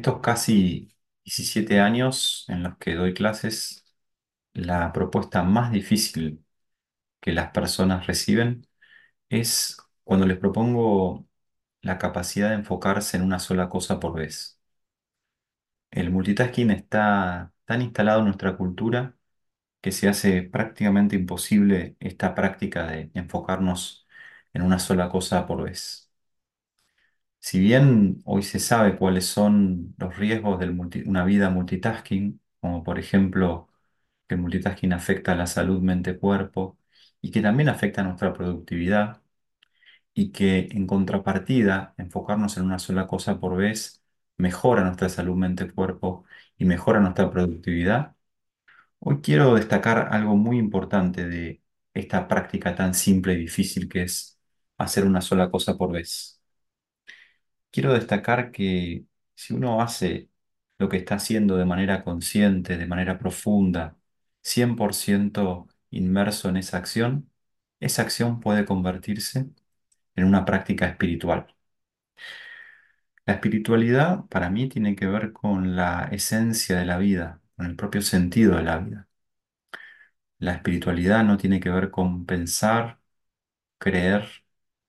estos casi 17 años en los que doy clases, la propuesta más difícil que las personas reciben es cuando les propongo la capacidad de enfocarse en una sola cosa por vez. El multitasking está tan instalado en nuestra cultura que se hace prácticamente imposible esta práctica de enfocarnos en una sola cosa por vez. Si bien hoy se sabe cuáles son los riesgos de una vida multitasking, como por ejemplo que el multitasking afecta a la salud mente-cuerpo y que también afecta a nuestra productividad y que en contrapartida enfocarnos en una sola cosa por vez mejora nuestra salud mente-cuerpo y mejora nuestra productividad, hoy quiero destacar algo muy importante de esta práctica tan simple y difícil que es hacer una sola cosa por vez. Quiero destacar que si uno hace lo que está haciendo de manera consciente, de manera profunda, 100% inmerso en esa acción, esa acción puede convertirse en una práctica espiritual. La espiritualidad para mí tiene que ver con la esencia de la vida, con el propio sentido de la vida. La espiritualidad no tiene que ver con pensar, creer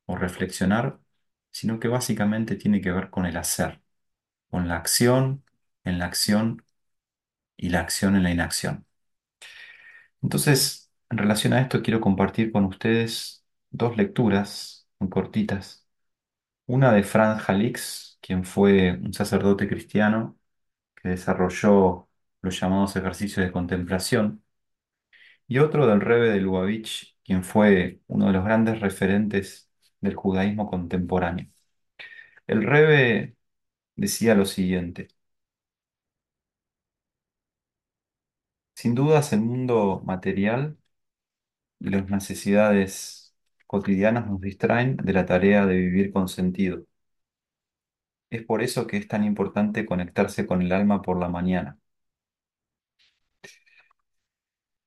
o reflexionar, sino que básicamente tiene que ver con el hacer, con la acción en la acción y la acción en la inacción. Entonces, en relación a esto, quiero compartir con ustedes dos lecturas muy cortitas. Una de Franz Halix, quien fue un sacerdote cristiano que desarrolló los llamados ejercicios de contemplación, y otro del Rebbe de Lubavitch, quien fue uno de los grandes referentes del judaísmo contemporáneo. El Rebbe decía lo siguiente: Sin dudas, el mundo material y las necesidades cotidianas nos distraen de la tarea de vivir con sentido. Es por eso que es tan importante conectarse con el alma por la mañana.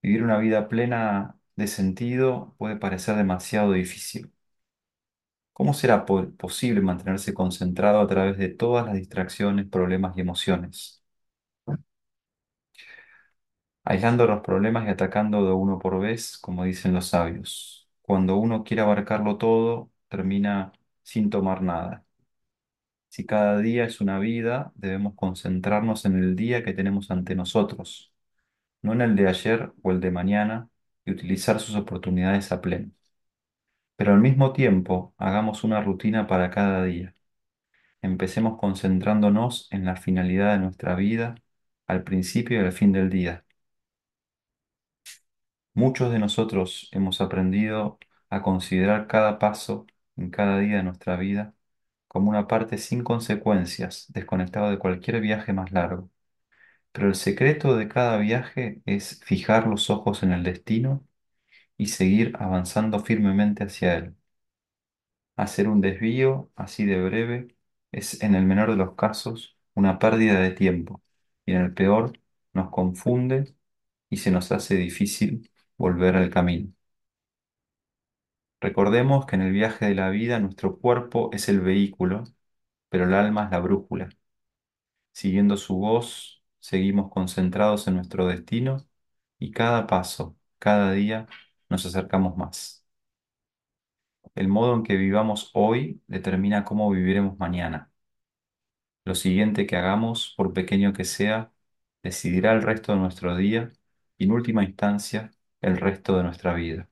Vivir una vida plena de sentido puede parecer demasiado difícil. ¿Cómo será posible mantenerse concentrado a través de todas las distracciones, problemas y emociones? Aislando los problemas y atacando de uno por vez, como dicen los sabios. Cuando uno quiere abarcarlo todo, termina sin tomar nada. Si cada día es una vida, debemos concentrarnos en el día que tenemos ante nosotros, no en el de ayer o el de mañana, y utilizar sus oportunidades a pleno. Pero al mismo tiempo, hagamos una rutina para cada día. Empecemos concentrándonos en la finalidad de nuestra vida al principio y al fin del día. Muchos de nosotros hemos aprendido a considerar cada paso en cada día de nuestra vida como una parte sin consecuencias, desconectado de cualquier viaje más largo. Pero el secreto de cada viaje es fijar los ojos en el destino y seguir avanzando firmemente hacia él. Hacer un desvío así de breve es, en el menor de los casos, una pérdida de tiempo y en el peor nos confunde y se nos hace difícil volver al camino. Recordemos que en el viaje de la vida nuestro cuerpo es el vehículo, pero el alma es la brújula. Siguiendo su voz, seguimos concentrados en nuestro destino y cada paso, cada día, nos acercamos más. El modo en que vivamos hoy determina cómo viviremos mañana. Lo siguiente que hagamos, por pequeño que sea, decidirá el resto de nuestro día y, en última instancia, el resto de nuestra vida.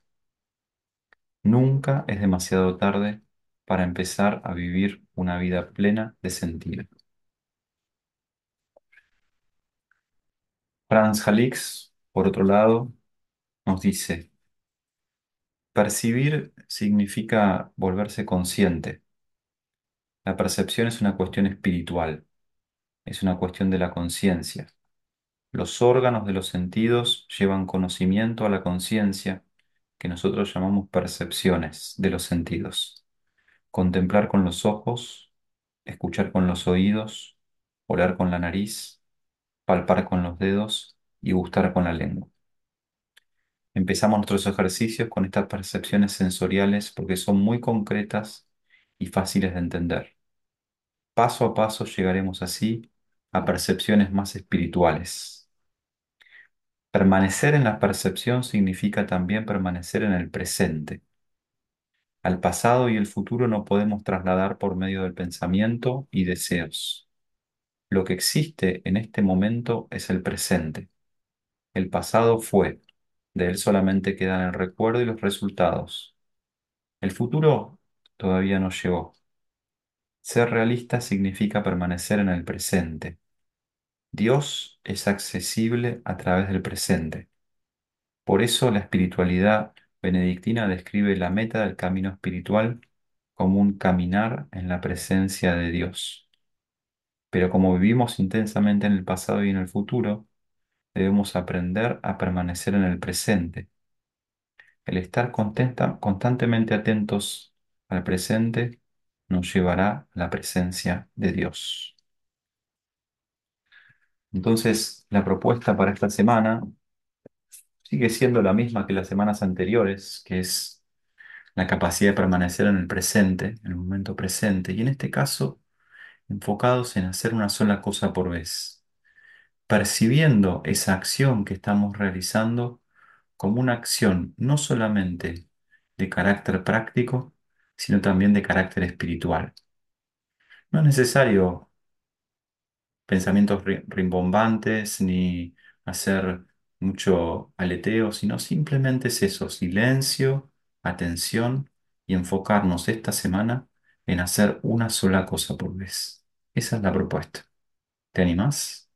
Nunca es demasiado tarde para empezar a vivir una vida plena de sentido. Franz Halix, por otro lado, nos dice, percibir significa volverse consciente. La percepción es una cuestión espiritual, es una cuestión de la conciencia. Los órganos de los sentidos llevan conocimiento a la conciencia que nosotros llamamos percepciones de los sentidos. Contemplar con los ojos, escuchar con los oídos, oler con la nariz, palpar con los dedos y gustar con la lengua. Empezamos nuestros ejercicios con estas percepciones sensoriales porque son muy concretas y fáciles de entender. Paso a paso llegaremos así a percepciones más espirituales. Permanecer en la percepción significa también permanecer en el presente. Al pasado y el futuro no podemos trasladar por medio del pensamiento y deseos. Lo que existe en este momento es el presente. El pasado fue, de él solamente quedan el recuerdo y los resultados. El futuro todavía no llegó. Ser realista significa permanecer en el presente. Dios es accesible a través del presente. Por eso la espiritualidad benedictina describe la meta del camino espiritual como un caminar en la presencia de Dios. Pero como vivimos intensamente en el pasado y en el futuro, debemos aprender a permanecer en el presente. El estar contenta- constantemente atentos al presente nos llevará a la presencia de Dios. Entonces, la propuesta para esta semana sigue siendo la misma que las semanas anteriores, que es la capacidad de permanecer en el presente, en el momento presente, y en este caso, enfocados en hacer una sola cosa por vez, percibiendo esa acción que estamos realizando como una acción no solamente de carácter práctico, sino también de carácter espiritual. No es necesario pensamientos ri- rimbombantes ni hacer mucho aleteo, sino simplemente es eso, silencio, atención y enfocarnos esta semana en hacer una sola cosa por vez. Esa es la propuesta. ¿Te animás?